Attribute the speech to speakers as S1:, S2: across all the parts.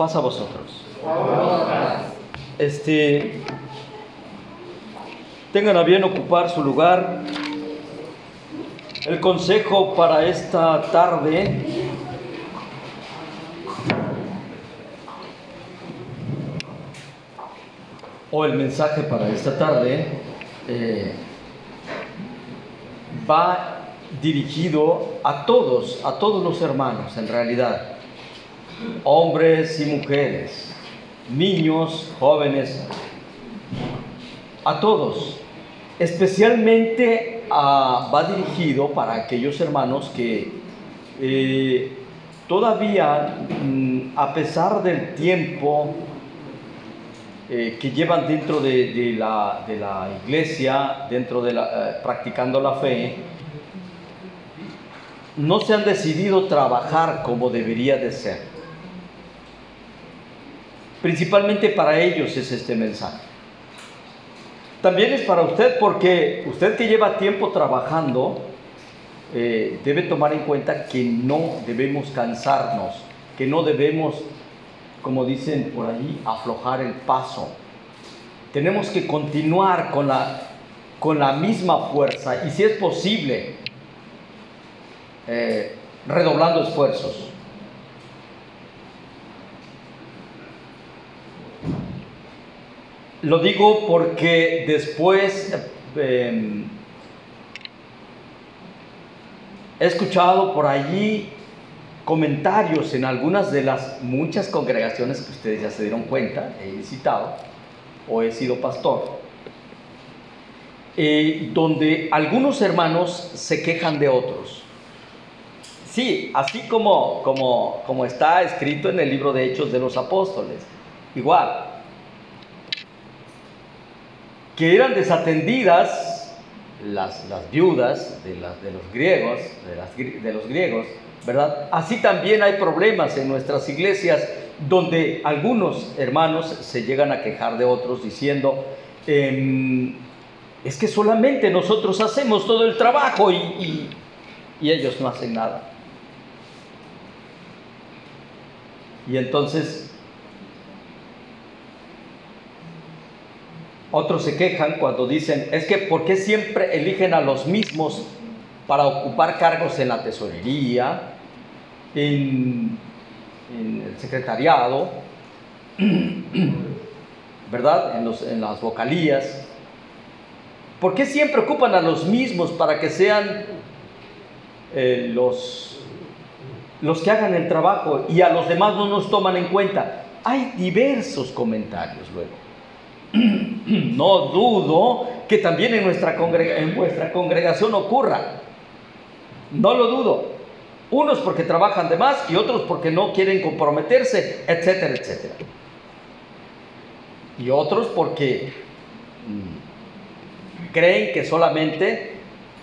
S1: pasa a vosotros. Este, tengan a bien ocupar su lugar. El consejo para esta tarde o el mensaje para esta tarde eh, va dirigido a todos, a todos los hermanos en realidad, hombres y mujeres, niños, jóvenes, a todos. Especialmente ah, va dirigido para aquellos hermanos que eh, todavía, mm, a pesar del tiempo eh, que llevan dentro de, la, iglesia, dentro de la, eh, practicando la fe, no se han decidido trabajar como debería de ser. Principalmente para ellos es este mensaje. También es para usted porque usted que lleva tiempo trabajando, eh, debe tomar en cuenta que no debemos cansarnos, que no debemos como dicen por allí, aflojar el paso. Tenemos que continuar con la, con la misma fuerza y si es posible, eh, redoblando esfuerzos. Lo digo porque después em, he escuchado por allí comentarios en algunas de las muchas congregaciones que ustedes ya se dieron cuenta, he visitado o he sido pastor, eh, donde algunos hermanos se quejan de otros. Sí, así como, como, como está escrito en el libro de Hechos de los Apóstoles, igual, que eran desatendidas las, viudas de, los griegos, de, los griegos, ¿verdad? Así también hay problemas en nuestras iglesias donde algunos hermanos se llegan a quejar de otros diciendo, em, es que solamente nosotros hacemos todo el trabajo y ellos no hacen nada. Y entonces otros se quejan cuando dicen, es que ¿por qué siempre eligen a los mismos para ocupar cargos en la tesorería, en, el secretariado, ¿verdad? En, las vocalías. ¿Por qué siempre ocupan a los mismos para que sean eh, los, los que hagan el trabajo y a los demás no nos toman en cuenta? Hay diversos comentarios luego. No dudo que también en nuestra, en vuestra congregación ocurra. No lo dudo. Unos porque trabajan de más y otros porque no quieren comprometerse, etcétera, etcétera. Y otros porque mm, creen que solamente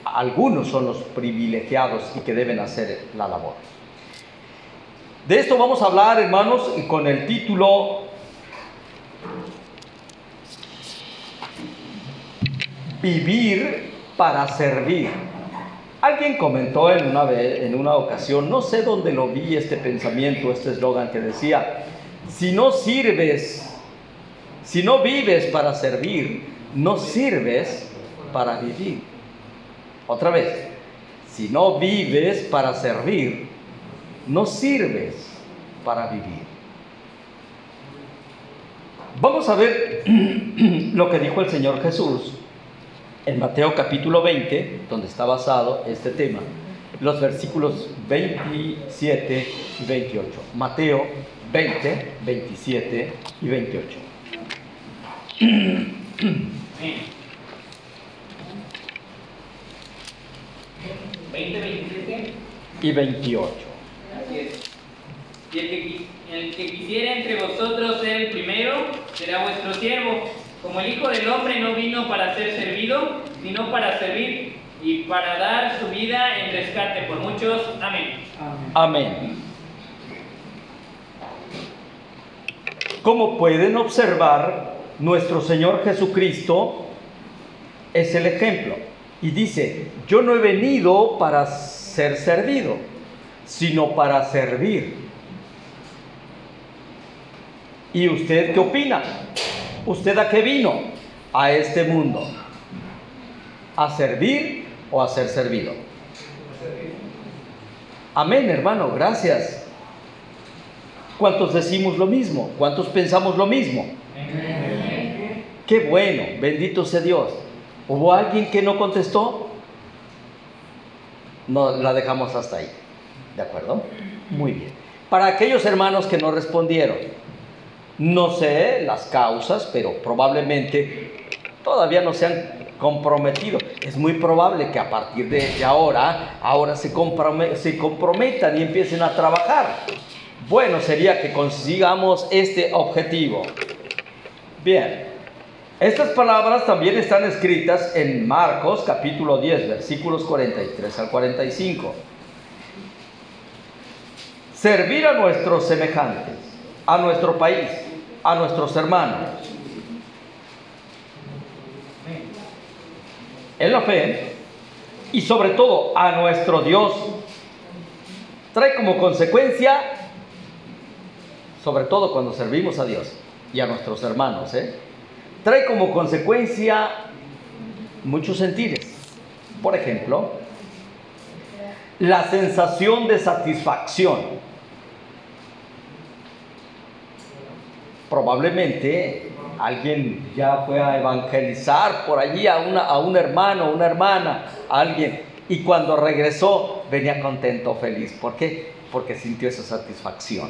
S1: algunos son los privilegiados y que deben hacer la labor. De esto vamos a hablar, hermanos, con el título Vivir para servir. Alguien comentó en una, vez, en una ocasión, no sé dónde lo vi este pensamiento, este eslogan que decía, si no sirves, si no vives para servir, no sirves para vivir. Otra vez, si no vives para servir, no sirves para vivir. Vamos a ver lo que dijo el Señor Jesús en Mateo capítulo 20, donde está basado este tema, los versículos 27 y 28. Mateo 20, 27 y 28.
S2: 20, 27
S1: y 28.
S2: Así es. Y el que, el que quisiera entre vosotros ser el primero será vuestro siervo como el Hijo del Hombre no vino para ser servido, sino para servir y para dar su vida en rescate por muchos. Amén.
S1: Amén. Como pueden observar, nuestro Señor Jesucristo es el ejemplo. Y dice, yo no he venido para ser servido, sino para servir ¿Y usted qué opina? ¿Usted a qué vino? A este mundo. ¿A servir o a ser servido? Amén, hermano, gracias. ¿Cuántos decimos lo mismo? ¿Cuántos pensamos lo mismo? Qué bueno, bendito sea Dios. ¿Hubo alguien que no contestó? No, la dejamos hasta ahí. ¿De acuerdo? Muy bien. Para aquellos hermanos que no respondieron, no sé las causas, pero probablemente todavía no se han comprometido. Es muy probable que a partir de ahora, ahora se, se comprometan y empiecen a trabajar. Bueno sería que consigamos este objetivo. Bien, estas palabras también están escritas en Marcos capítulo 10, versículos 43 al 45. Servir a nuestros semejantes, a nuestro país, a nuestros hermanos. En la fe y sobre todo a nuestro Dios trae como consecuencia, sobre todo cuando servimos a Dios y a nuestros hermanos, ¿eh? trae como consecuencia muchos sentidos. Por ejemplo, la sensación de satisfacción. Probablemente alguien ya fue a evangelizar por allí a, una, a un hermano, una hermana, alguien, y cuando regresó venía contento, feliz. ¿Por qué? Porque sintió esa satisfacción.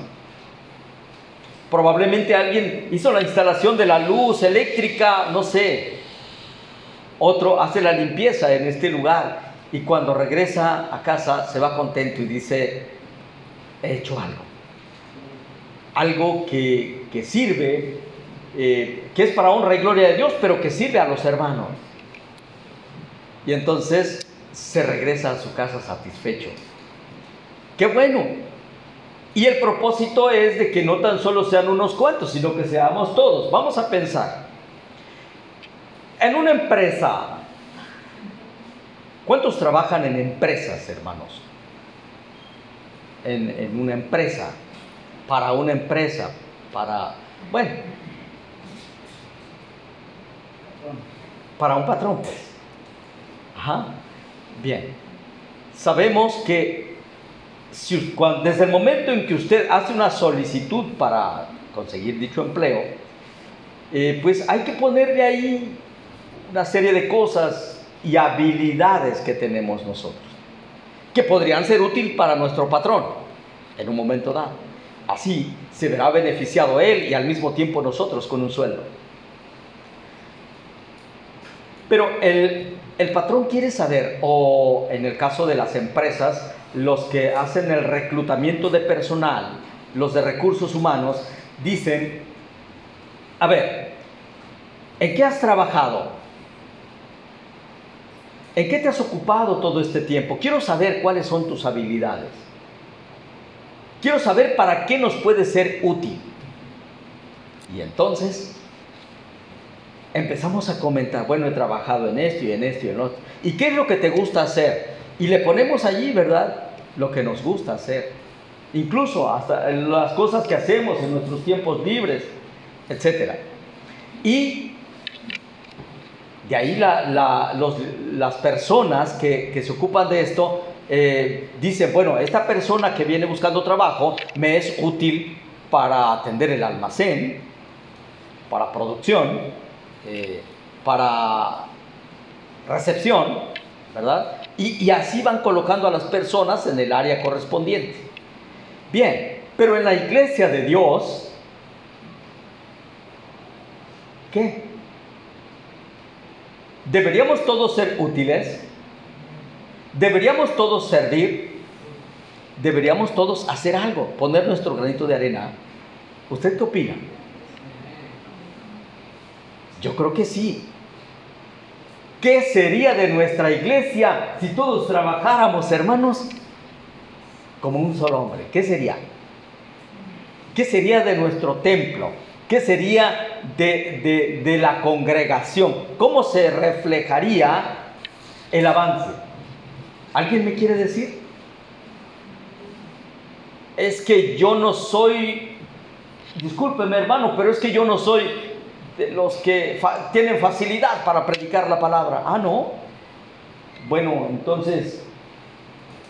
S1: Probablemente alguien hizo la instalación de la luz eléctrica, no sé. Otro hace la limpieza en este lugar y cuando regresa a casa se va contento y dice, he hecho algo. Algo que, sirve, eh, que es para honra y gloria de Dios, pero que sirve a los hermanos. Y entonces se regresa a su casa satisfecho. Qué bueno, y el propósito es de que no tan solo sean unos cuantos, sino que seamos todos. Vamos a pensar. En una empresa, ¿cuántos trabajan en empresas, hermanos? En, una empresa, para una empresa, para, bueno, para un patrón, pues. Ajá, bien. Sabemos que desde el momento en que usted hace una solicitud para conseguir dicho empleo, eh, pues hay que ponerle ahí una serie de cosas y habilidades que tenemos nosotros, que podrían ser útiles para nuestro patrón en un momento dado. Así se verá beneficiado él y al mismo tiempo nosotros con un sueldo. Pero el, el patrón quiere saber, o en el caso de las empresas, los que hacen el reclutamiento de personal, los de recursos humanos, dicen, a ver, ¿en qué has trabajado? ¿En qué te has ocupado todo este tiempo? Quiero saber cuáles son tus habilidades. Quiero saber para qué nos puede ser útil. Y entonces empezamos a comentar, bueno, he trabajado en esto y en esto y en otro. ¿Y qué es lo que te gusta hacer? Y le ponemos allí, ¿verdad? Lo que nos gusta hacer. Incluso hasta las cosas que hacemos en nuestros tiempos libres, etc. Y de ahí las personas que, se ocupan de esto eh, dicen, bueno, esta persona que viene buscando trabajo me es útil para atender el almacén, para producción, eh, para recepción, ¿verdad? Y, así van colocando a las personas en el área correspondiente. Bien, pero en la iglesia de Dios, ¿qué? ¿Deberíamos todos ser útiles? ¿Deberíamos todos servir? ¿Deberíamos todos hacer algo? Poner nuestro granito de arena. ¿Usted qué opina? Yo creo que sí. ¿Qué sería de nuestra iglesia si todos trabajáramos, hermanos, como un solo hombre? ¿Qué sería? ¿Qué sería de nuestro templo? ¿Qué sería de, de la congregación? ¿Cómo se reflejaría el avance? ¿Alguien me quiere decir? Es que yo no soy discúlpeme hermano, pero es que yo no soy los que tienen facilidad para predicar la palabra. Ah, no. Bueno, entonces,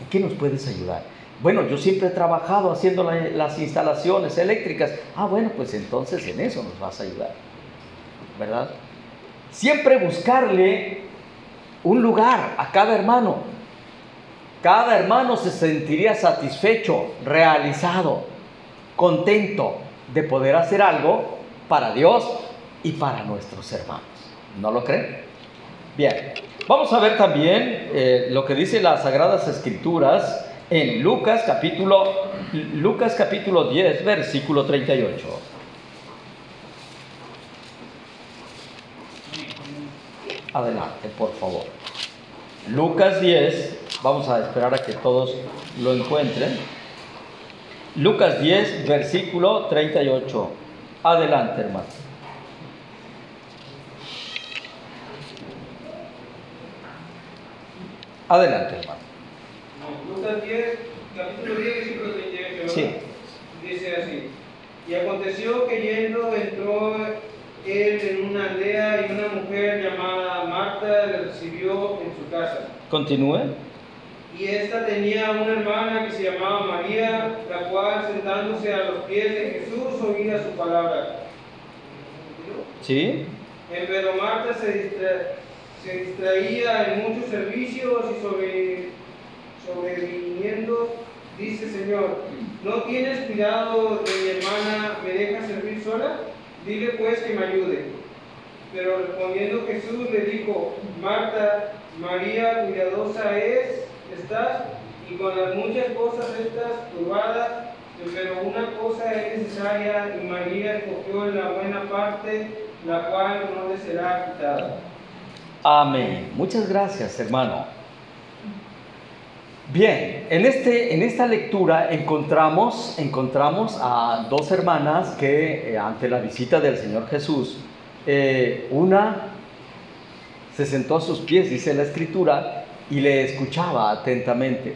S1: ¿en qué nos puedes ayudar? Bueno, yo siempre he trabajado haciendo las instalaciones eléctricas. Ah, bueno, pues entonces en eso nos vas a ayudar. ¿Verdad? Siempre buscarle un lugar a cada hermano. Cada hermano se sentiría satisfecho, realizado, contento de poder hacer algo para Dios y para nuestros hermanos. ¿No lo creen? Bien, vamos a ver también eh, lo que dice las Sagradas Escrituras en Lucas capítulo, Lucas capítulo 10, versículo 38. Adelante, por favor. Lucas 10, vamos a esperar a que todos lo encuentren. Lucas 10, versículo 38. Adelante, hermano. Adelante, hermano.
S3: Lucas 10, capítulo 10, versículo 38. Sí. Dice así. Y aconteció que yendo entró él en una aldea y una mujer llamada Marta le recibió en su casa.
S1: Continúe.
S3: Y esta tenía una hermana que se llamaba María, la cual sentándose a los pies de Jesús oía su palabra.
S1: ¿Sí?
S3: Pero Marta se, se distraía en muchos servicios y sobre, sobreviniendo dice Señor, ¿no tienes cuidado de mi hermana, me deja servir sola? Dile pues que me ayude. Pero respondiendo Jesús le dijo, Marta, María cuidadosa es, estás, y con las muchas cosas estás turbada, pero una cosa es necesaria, y María escogió la buena parte, la cual no le será quitada.
S1: Amén. Muchas gracias, hermano. Bien, en, este, en esta lectura encontramos, encontramos a dos hermanas que eh, ante la visita del Señor Jesús, eh, una se sentó a sus pies, dice la escritura, y le escuchaba atentamente.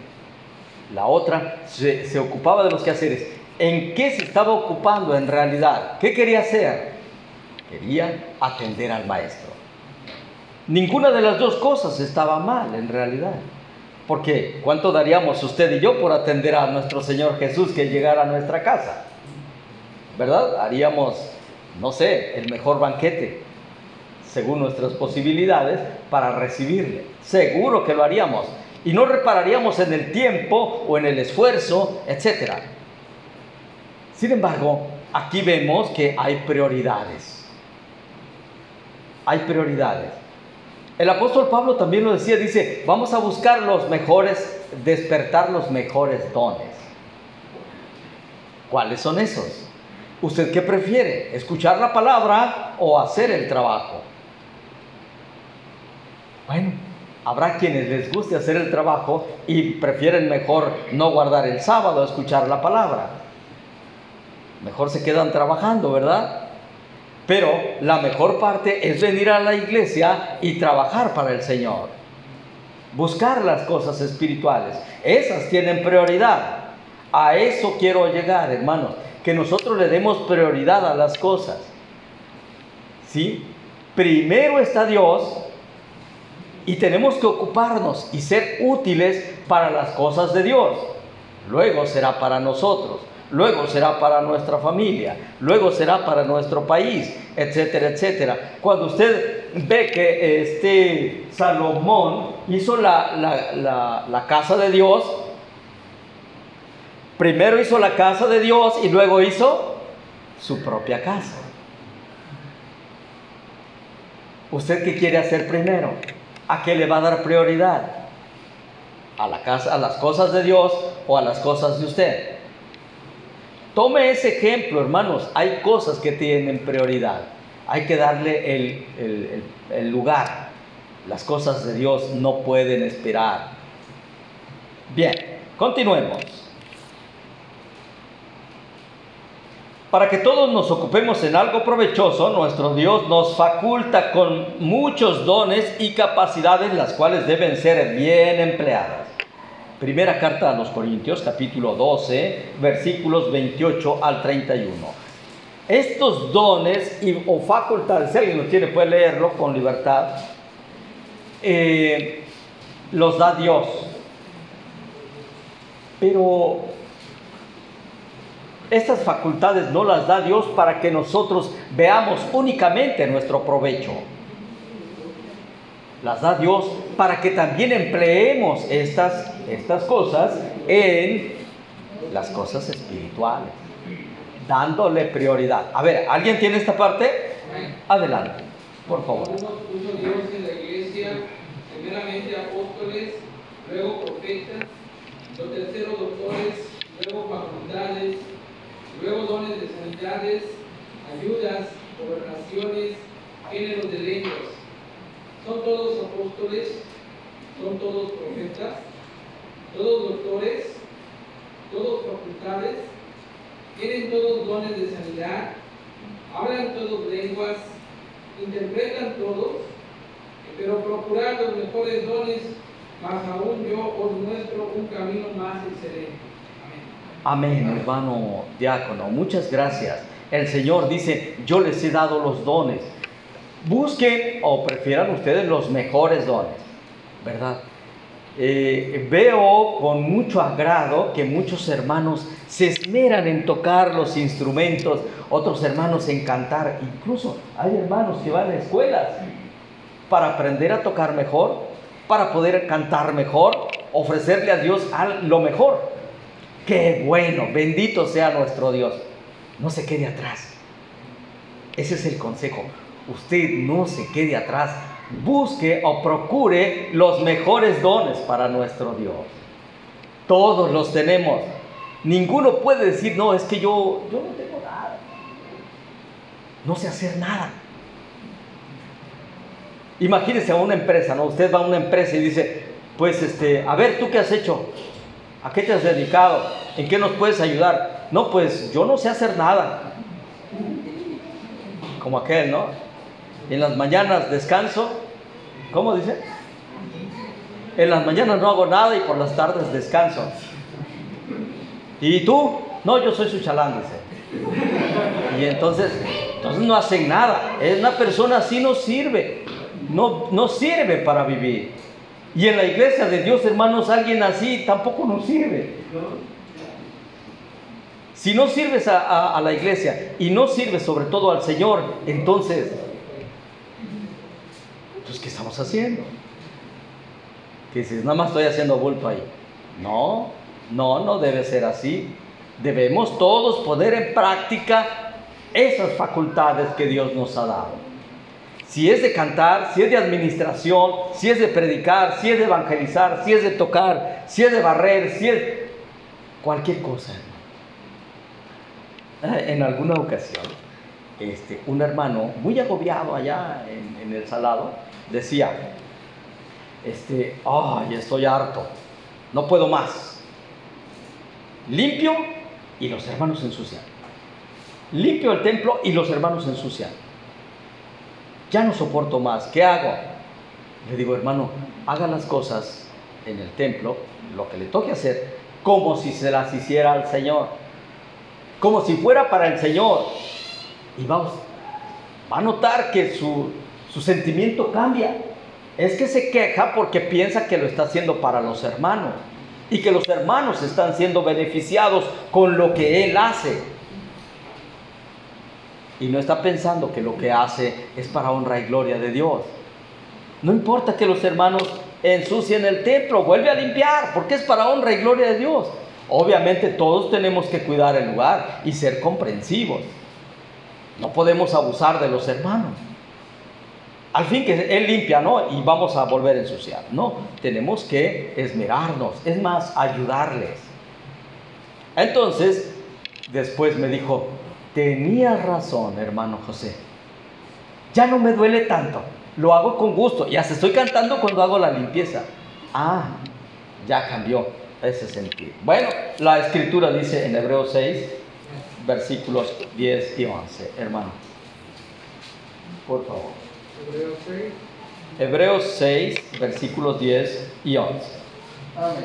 S1: La otra se, se ocupaba de los quehaceres. ¿En qué se estaba ocupando en realidad? ¿Qué quería hacer? Quería atender al maestro. Ninguna de las dos cosas estaba mal en realidad. Porque ¿cuánto daríamos usted y yo por atender a nuestro Señor Jesús que llegara a nuestra casa? ¿Verdad? Haríamos, no sé, el mejor banquete, según nuestras posibilidades, para recibirle. Seguro que lo haríamos. Y no repararíamos en el tiempo o en el esfuerzo, etc. Sin embargo, aquí vemos que hay prioridades. Hay prioridades. El apóstol Pablo también lo decía, dice, vamos a buscar los mejores, despertar los mejores dones. ¿Cuáles son esos? ¿Usted qué prefiere? ¿Escuchar la palabra o hacer el trabajo? Bueno, habrá quienes les guste hacer el trabajo y prefieren mejor no guardar el sábado, escuchar la palabra. Mejor se quedan trabajando, ¿verdad? Pero la mejor parte es venir a la iglesia y trabajar para el Señor. Buscar las cosas espirituales. Esas tienen prioridad. A eso quiero llegar, hermanos. Que nosotros le demos prioridad a las cosas. ¿Sí? Primero está Dios y tenemos que ocuparnos y ser útiles para las cosas de Dios. Luego será para nosotros luego será para nuestra familia, luego será para nuestro país, etcétera, etcétera. Cuando usted ve que este Salomón hizo la, la casa de Dios, primero hizo la casa de Dios y luego hizo su propia casa. ¿Usted qué quiere hacer primero? ¿A qué le va a dar prioridad? ¿A, la casa, a las cosas de Dios o a las cosas de usted? Tome ese ejemplo, hermanos. Hay cosas que tienen prioridad. Hay que darle el, lugar. Las cosas de Dios no pueden esperar. Bien, continuemos. Para que todos nos ocupemos en algo provechoso, nuestro Dios nos faculta con muchos dones y capacidades las cuales deben ser bien empleadas. Primera carta a los Corintios, capítulo 12, versículos 28 al 31. estos dones y, o facultades, si alguien lo tiene puede leerlo con libertad, eh, los da Dios. Pero estas facultades no las da Dios para que nosotros veamos únicamente nuestro provecho. Las da Dios para que también empleemos estas, estas cosas en las cosas espirituales, dándole prioridad. A ver, ¿alguien tiene esta parte? Adelante, por favor.
S4: Puso Dios en la iglesia, primeramente apóstoles, luego profetas, los terceros doctores, luego facultades, luego dones de sanidades, ayudas, gobernaciones, géneros de lenguas. Son todos apóstoles, son todos profetas, todos doctores, todos facultades, tienen todos dones de sanidad, hablan todos lenguas, interpretan todos, pero procurar los mejores dones, más aún yo os muestro un camino más excelente.
S1: Amén, hermano diácono. Muchas gracias. El Señor dice, yo les he dado los dones. Busquen o prefieran ustedes los mejores dones, ¿verdad? Eh, veo con mucho agrado que muchos hermanos se esmeran en tocar los instrumentos, otros hermanos en cantar, incluso hay hermanos que van a escuelas para aprender a tocar mejor, para poder cantar mejor, ofrecerle a Dios lo mejor. Qué bueno, bendito sea nuestro Dios. No se quede atrás. Ese es el consejo. Usted no se quede atrás. Busque o procure los mejores dones para nuestro Dios. Todos los tenemos. Ninguno puede decir, no, es que yo, yo no tengo nada. No sé hacer nada. Imagínese a una empresa, ¿no? Usted va a una empresa y dice, pues este, a ver, ¿tú qué has hecho? ¿A qué te has dedicado? ¿En qué nos puedes ayudar? No, pues yo no sé hacer nada. Como aquel, ¿no? En las mañanas descanso. ¿Cómo dice? En las mañanas no hago nada y por las tardes descanso. ¿Y tú? No, yo soy su chalán, dice. Y entonces, entonces no hacen nada. Es una persona así no sirve. No, no sirve para vivir. Y en la iglesia de Dios, hermanos, alguien así tampoco nos sirve. Si no sirves a, la iglesia y no sirves sobre todo al Señor, entonces, pues, ¿qué estamos haciendo? Que dices, nada más estoy haciendo bulto ahí. No, no, no debe ser así. Debemos todos poner en práctica esas facultades que Dios nos ha dado si es de cantar, si es de administración, si es de predicar, si es de evangelizar, si es de tocar, si es de barrer, si es cualquier cosa. En alguna ocasión, este, un hermano muy agobiado allá en, el salado decía, este, ay, estoy harto, no puedo más. Limpio y los hermanos ensucian. Limpio el templo y los hermanos ensucian ya no soporto más, ¿qué hago? Le digo, hermano, haga las cosas en el templo, lo que le toque hacer, como si se las hiciera al Señor, como si fuera para el Señor. Y vamos, va a notar que su, su sentimiento cambia. Es que se queja porque piensa que lo está haciendo para los hermanos y que los hermanos están siendo beneficiados con lo que él hace y no está pensando que lo que hace es para honra y gloria de Dios. No importa que los hermanos ensucien el templo, vuelve a limpiar, porque es para honra y gloria de Dios. Obviamente todos tenemos que cuidar el lugar y ser comprensivos. No podemos abusar de los hermanos. Al fin que Él limpia, ¿no? Y vamos a volver a ensuciar. No, tenemos que esmerarnos, es más, ayudarles. Entonces, después me dijo, Tenías razón, hermano José. Ya no me duele tanto. Lo hago con gusto. Y hasta estoy cantando cuando hago la limpieza. Ah, ya cambió ese sentido. Bueno, la escritura dice en Hebreos 6, versículos 10 y 11, hermano. Por favor. Hebreos 6. Hebreos 6, versículos 10 y 11.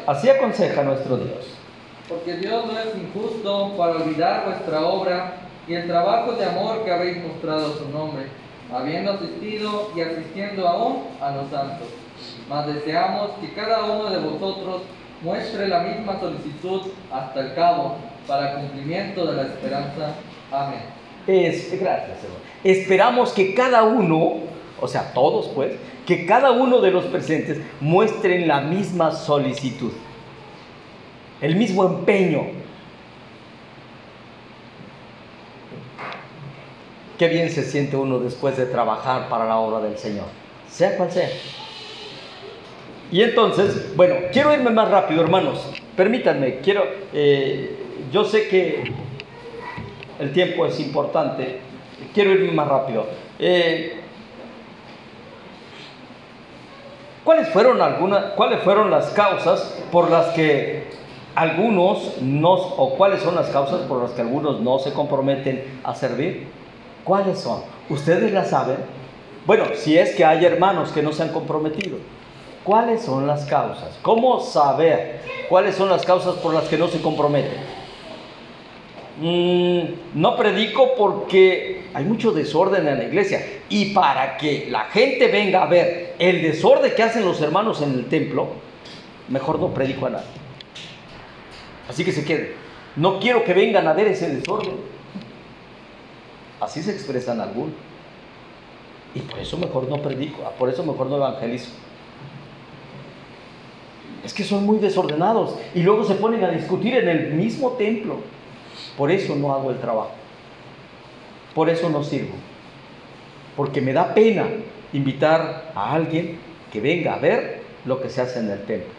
S1: Así aconseja nuestro Dios.
S5: Porque Dios no es injusto para olvidar vuestra obra y el trabajo de amor que habéis mostrado a su nombre, habiendo asistido y asistiendo aún a los santos. Mas deseamos que cada uno de vosotros muestre la misma solicitud hasta el cabo, para cumplimiento de la esperanza. Amén.
S1: Es, gracias, Señor. Esperamos que cada uno, o sea, todos pues, que cada uno de los presentes muestren la misma solicitud, el mismo empeño. Qué bien se siente uno después de trabajar para la obra del Señor, sea cual sea. Y entonces, bueno, quiero irme más rápido, hermanos. Permítanme, quiero, eh, yo sé que el tiempo es importante, quiero irme más rápido. Eh, ¿Cuáles fueron algunas, cuáles fueron las causas por las que algunos no, o cuáles son las causas por las que algunos no se comprometen a servir? ¿Cuáles son? ¿Ustedes las saben? Bueno, si es que hay hermanos que no se han comprometido. ¿Cuáles son las causas? ¿Cómo saber cuáles son las causas por las que no se comprometen? Mm, no predico porque hay mucho desorden en la iglesia y para que la gente venga a ver el desorden que hacen los hermanos en el templo, mejor no predico a nadie. Así que se quede. No quiero que vengan a ver ese desorden. Así se expresan algunos. Y por eso mejor no predico, por eso mejor no evangelizo. Es que son muy desordenados y luego se ponen a discutir en el mismo templo. Por eso no hago el trabajo. Por eso no sirvo. Porque me da pena invitar a alguien que venga a ver lo que se hace en el templo.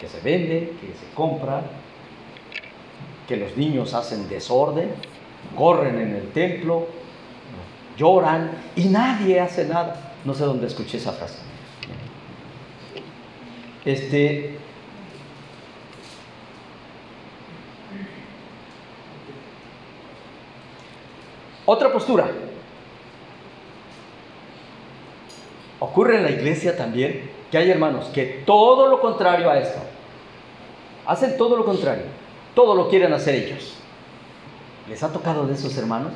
S1: Que se vende, que se compra, que los niños hacen desorden, corren en el templo, lloran y nadie hace nada. No sé dónde escuché esa frase. Este, otra postura. Ocurre en la iglesia también que hay hermanos que todo lo contrario a esto, hacen todo lo contrario, todo lo quieren hacer ellos. ¿Les ha tocado de esos hermanos?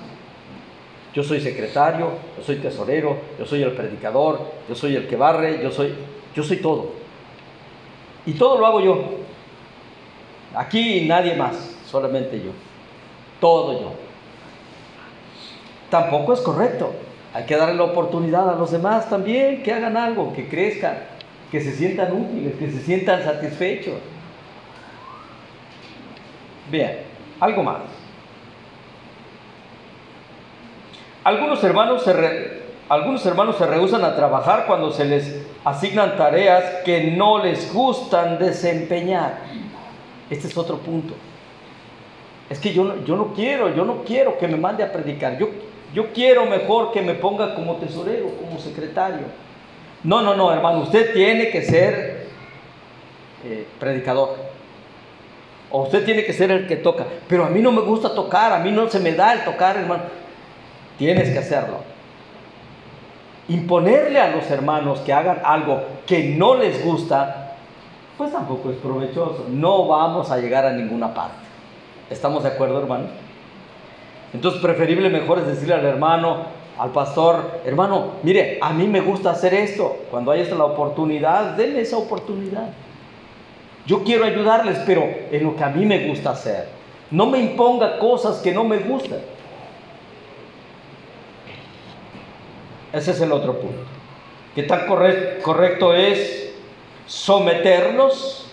S1: Yo soy secretario, yo soy tesorero, yo soy el predicador, yo soy el que barre, yo soy, yo soy todo. Y todo lo hago yo. Aquí nadie más, solamente yo. Todo yo. Tampoco es correcto. Hay que darle la oportunidad a los demás también que hagan algo, que crezcan, que se sientan útiles, que se sientan satisfechos. Bien, algo más. Algunos hermanos se, algunos hermanos se rehusan a trabajar cuando se les asignan tareas que no les gustan desempeñar. Este es otro punto. Es que yo yo no quiero, yo no quiero que me mande a predicar. Yo, yo quiero mejor que me ponga como tesorero, como secretario. No, no, no, hermano, usted tiene que ser eh, predicador. O usted tiene que ser el que toca. Pero a mí no me gusta tocar, a mí no se me da el tocar, hermano. Tienes que hacerlo imponerle a los hermanos que hagan algo que no les gusta, pues tampoco es provechoso. No vamos a llegar a ninguna parte. ¿Estamos de acuerdo, hermano? Entonces, preferible mejor es decirle al hermano, al pastor, hermano, mire, a mí me gusta hacer esto. Cuando haya la oportunidad, denle esa oportunidad. Yo quiero ayudarles, pero en lo que a mí me gusta hacer. No me imponga cosas que no me gustan. Ese es el otro punto. ¿Qué tan correcto es someterlos?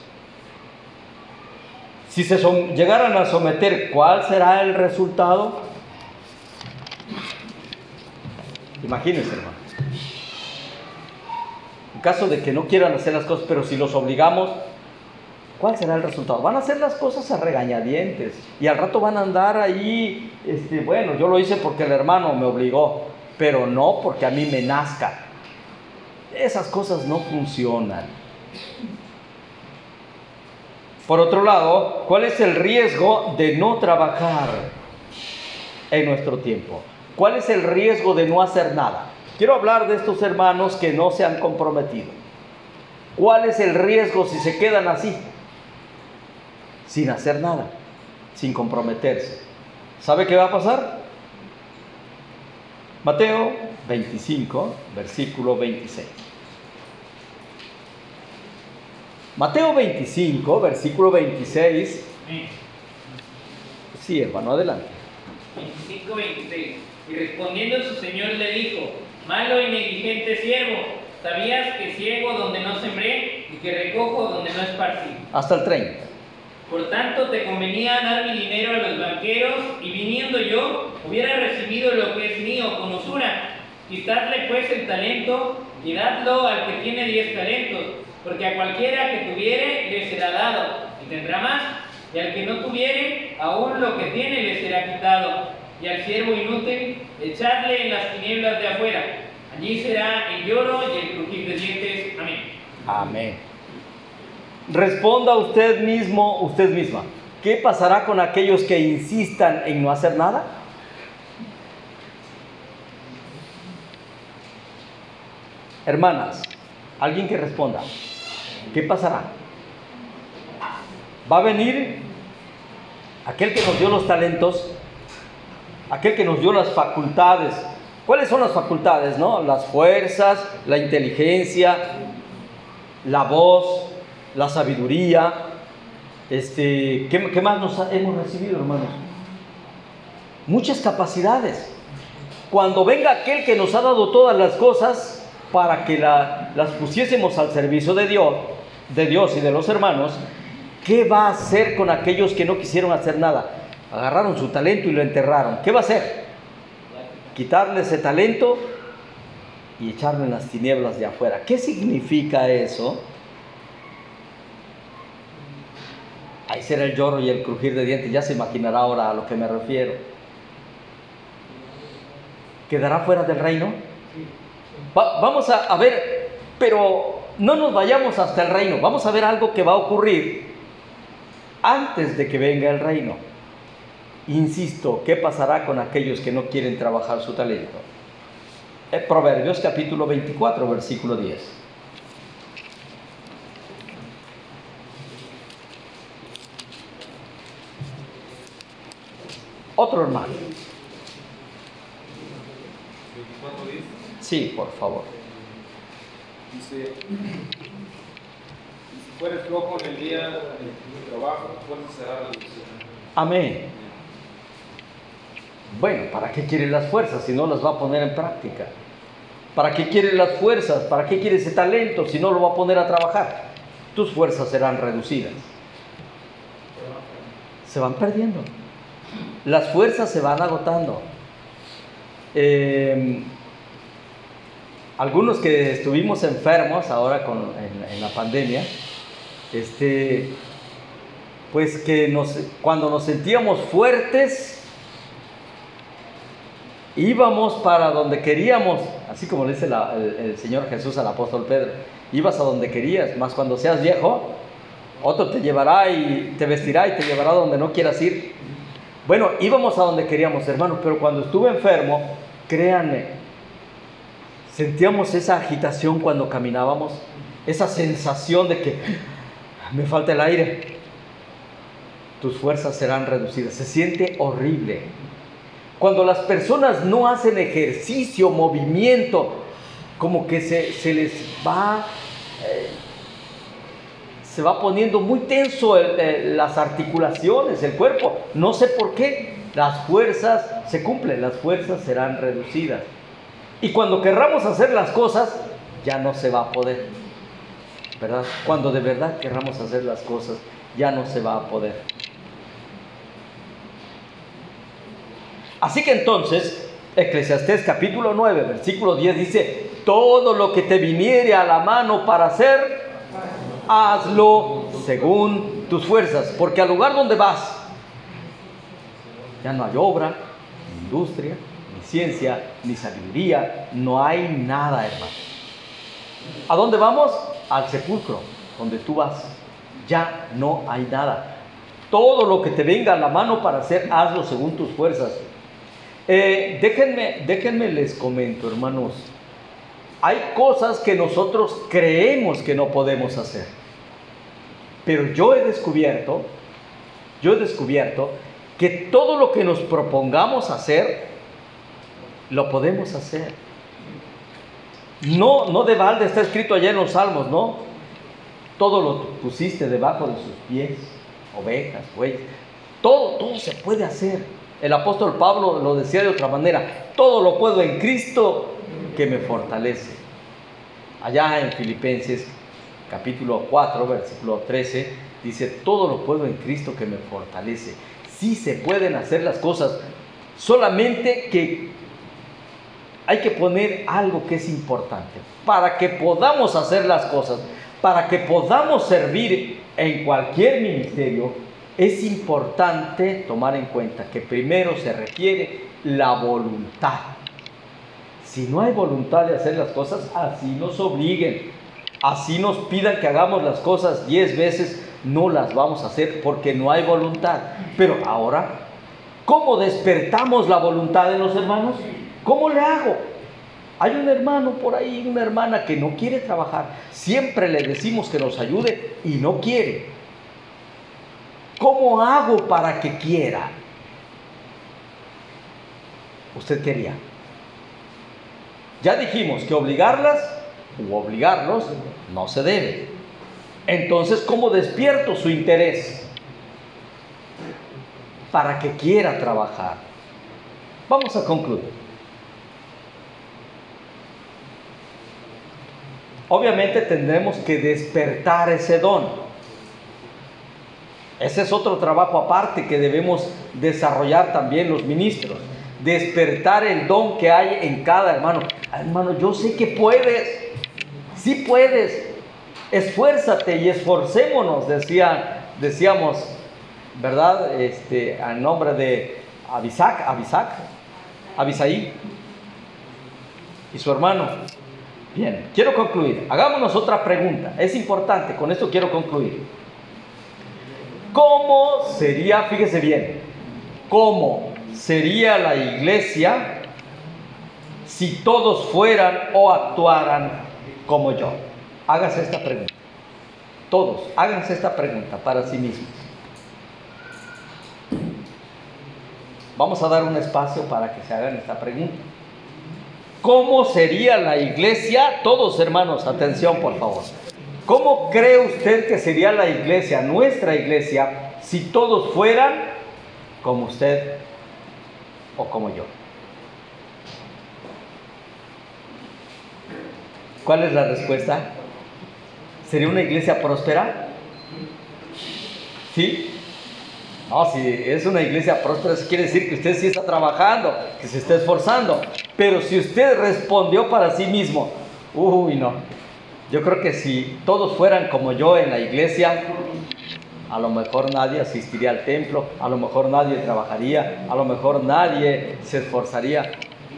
S1: Si se llegaran a someter, ¿cuál será el resultado? Imagínense, hermano. En caso de que no quieran hacer las cosas, pero si los obligamos, ¿cuál será el resultado? Van a hacer las cosas a regañadientes y al rato van a andar ahí, este, bueno, yo lo hice porque el hermano me obligó pero no porque a mí me nazca. Esas cosas no funcionan. Por otro lado, ¿cuál es el riesgo de no trabajar en nuestro tiempo? ¿Cuál es el riesgo de no hacer nada? Quiero hablar de estos hermanos que no se han comprometido. ¿Cuál es el riesgo si se quedan así? Sin hacer nada. sin comprometerse. ¿Sabe qué va a pasar? Mateo 25, versículo 26. Mateo 25, versículo 26. Sí, hermano, adelante.
S2: 25, 26. Y respondiendo su señor le dijo, malo y negligente siervo, ¿sabías que ciego donde no sembré y que recojo donde no esparcí?
S1: Hasta el 30.
S2: Por tanto, te convenía dar mi dinero a los banqueros y viniendo yo, hubiera recibido lo que es mío con usura. Quitadle pues el talento y dadlo al que tiene diez talentos, porque a cualquiera que tuviere le será dado y tendrá más, y al que no tuviere, aún lo que tiene le será quitado. Y al siervo inútil, echadle en las tinieblas de afuera. Allí será el lloro y el crujir de dientes. Amén.
S1: Amén. Responda usted mismo, usted misma. ¿Qué pasará con aquellos que insistan en no hacer nada? Hermanas, alguien que responda. ¿Qué pasará? Va a venir aquel que nos dio los talentos, aquel que nos dio las facultades. ¿Cuáles son las facultades? No? Las fuerzas, la inteligencia, la voz, la sabiduría. Este, ¿qué, más nos hemos recibido, hermanos? Muchas capacidades. Cuando venga aquel que nos ha dado todas las cosas para que la- las pusiésemos al servicio de Dios, de Dios y de los hermanos, ¿qué va a hacer con aquellos que no quisieron hacer nada? Agarraron su talento y lo enterraron. ¿Qué va a hacer? Quitarle ese talento y echarlo en las tinieblas de afuera. ¿Qué significa eso? Ahí será el lloro y el crujir de dientes. Ya se imaginará ahora a lo que me refiero. ¿Quedará fuera del reino? Va- vamos a ver, pero no nos vayamos hasta el reino. Vamos a ver algo que va a ocurrir antes de que venga el reino. Insisto, ¿qué pasará con aquellos que no quieren trabajar su talento? Eh, Proverbios capítulo 24, versículo 10. Otro hermano.
S6: 24 dice,
S1: Sí, por favor.
S6: dice, si fueres flojo en el día de tu trabajo, fuerza será reducida.
S1: Amén. Bueno, ¿para qué quiere las fuerzas si no las va a poner en práctica? ¿Para qué quiere las fuerzas? ¿Para qué quiere ese talento si no lo va a poner a trabajar? Tus fuerzas serán reducidas. Se van perdiendo. Las fuerzas se van agotando. Eh, algunos que estuvimos enfermos ahora con, en, en la pandemia, este, pues que nos, cuando nos sentíamos fuertes, íbamos para donde queríamos, así como le dice el, Señor Jesús al apóstol Pedro, ibas a donde querías, más cuando seas viejo, otro te llevará y te vestirá y te llevará donde no quieras ir. Bueno, íbamos a donde queríamos, hermanos, pero cuando estuve enfermo, créanme, sentíamos esa agitación cuando caminábamos, esa sensación de que me falta el aire. Tus fuerzas serán reducidas. Se siente horrible. Cuando las personas no hacen ejercicio, movimiento, como que se, se les va, eh, se va poniendo muy tenso las articulaciones, el cuerpo. No sé por qué. Las fuerzas se cumplen, las fuerzas serán reducidas. Y cuando querramos hacer las cosas, ya no se va a poder. ¿Verdad? Cuando de verdad querramos hacer las cosas, ya no se va a poder. Así que entonces, Eclesiastés capítulo 9, versículo 10 dice, todo lo que te viniere a la mano para hacer, hazlo según tus fuerzas, porque al lugar donde vas, ya no hay obra, ni industria, ni ciencia, ni sabiduría, no hay nada, hermano. ¿A dónde vamos? Al sepulcro, donde tú vas. Ya no hay nada. Todo lo que te venga a la mano para hacer, hazlo según tus fuerzas. Eh, déjenme, déjenme les comento, hermanos. Hay cosas que nosotros creemos que no podemos hacer. Pero yo he descubierto yo he descubierto que todo lo que nos propongamos hacer, lo podemos hacer. No, no de balde, está escrito allá en los salmos, ¿no? Todo lo pusiste debajo de sus pies, ovejas, bueyes. Todo, todo se puede hacer. El apóstol Pablo lo decía de otra manera, todo lo puedo en Cristo que me fortalece. Allá en Filipenses capítulo 4, versículo 13, dice, todo lo puedo en Cristo que me fortalece. Sí se pueden hacer las cosas, solamente que hay que poner algo que es importante. Para que podamos hacer las cosas, para que podamos servir en cualquier ministerio, es importante tomar en cuenta que primero se requiere la voluntad. Si no hay voluntad de hacer las cosas, así nos obliguen, así nos pidan que hagamos las cosas diez veces, no las vamos a hacer porque no hay voluntad. Pero ahora, ¿cómo despertamos la voluntad de los hermanos? ¿Cómo le hago? Hay un hermano por ahí, una hermana que no quiere trabajar. Siempre le decimos que nos ayude y no quiere. ¿Cómo hago para que quiera? Usted quería. Ya dijimos que obligarlas u obligarlos no se debe. Entonces, ¿cómo despierto su interés? Para que quiera trabajar. Vamos a concluir. Obviamente tendremos que despertar ese don. Ese es otro trabajo aparte que debemos desarrollar también los ministros. Despertar el don que hay en cada hermano. Hermano, yo sé que puedes. Sí puedes. Esfuérzate y esforcémonos, decía, decíamos, ¿verdad? Este, al nombre de Abisac, Abisac, Abisaí y su hermano. Bien, quiero concluir. Hagámonos otra pregunta. Es importante, con esto quiero concluir. ¿Cómo sería, fíjese bien, cómo sería la iglesia si todos fueran o actuaran como yo? Hágase esta pregunta. Todos, háganse esta pregunta para sí mismos. Vamos a dar un espacio para que se hagan esta pregunta. ¿Cómo sería la iglesia? Todos hermanos, atención por favor. ¿Cómo cree usted que sería la iglesia, nuestra iglesia, si todos fueran como usted o como yo? ¿Cuál es la respuesta? ¿Sería una iglesia próspera? ¿Sí? No, si es una iglesia próspera, eso quiere decir que usted sí está trabajando, que se está esforzando. Pero si usted respondió para sí mismo, uy, no. Yo creo que si todos fueran como yo en la iglesia, a lo mejor nadie asistiría al templo, a lo mejor nadie trabajaría, a lo mejor nadie se esforzaría.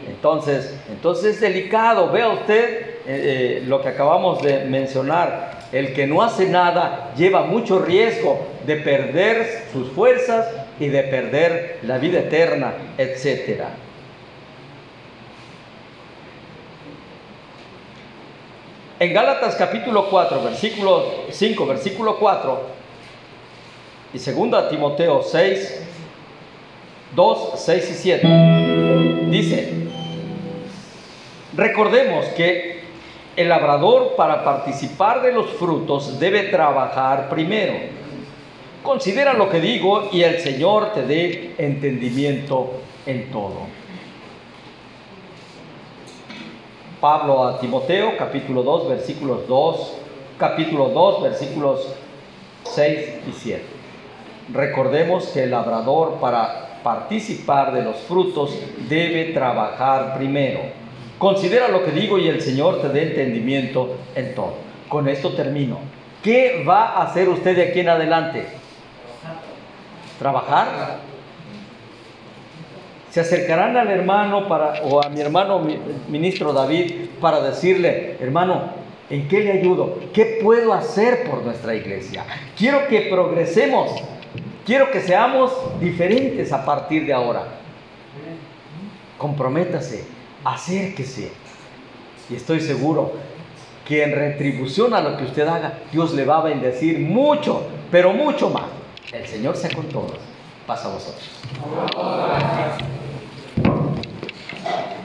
S1: Entonces, entonces es delicado. Vea usted eh, eh, lo que acabamos de mencionar. El que no hace nada lleva mucho riesgo de perder sus fuerzas y de perder la vida eterna, etc. En Gálatas capítulo 4, versículo 5, versículo 4 y 2 Timoteo 6, 2, 6 y 7, dice, recordemos que el labrador para participar de los frutos debe trabajar primero. Considera lo que digo y el Señor te dé entendimiento en todo. Pablo a Timoteo, capítulo 2, versículos 2, capítulo 2, versículos 6 y 7. Recordemos que el labrador para participar de los frutos debe trabajar primero. Considera lo que digo y el Señor te dé entendimiento en todo. Con esto termino. ¿Qué va a hacer usted de aquí en adelante? ¿Trabajar? Se acercarán al hermano para, o a mi hermano ministro David para decirle, hermano, ¿en qué le ayudo? ¿Qué puedo hacer por nuestra iglesia? Quiero que progresemos. Quiero que seamos diferentes a partir de ahora. Comprométase acérquese. Y estoy seguro que en retribución a lo que usted haga, Dios le va a bendecir mucho, pero mucho más. El Señor sea con todos. Pasa a vosotros. Thank you.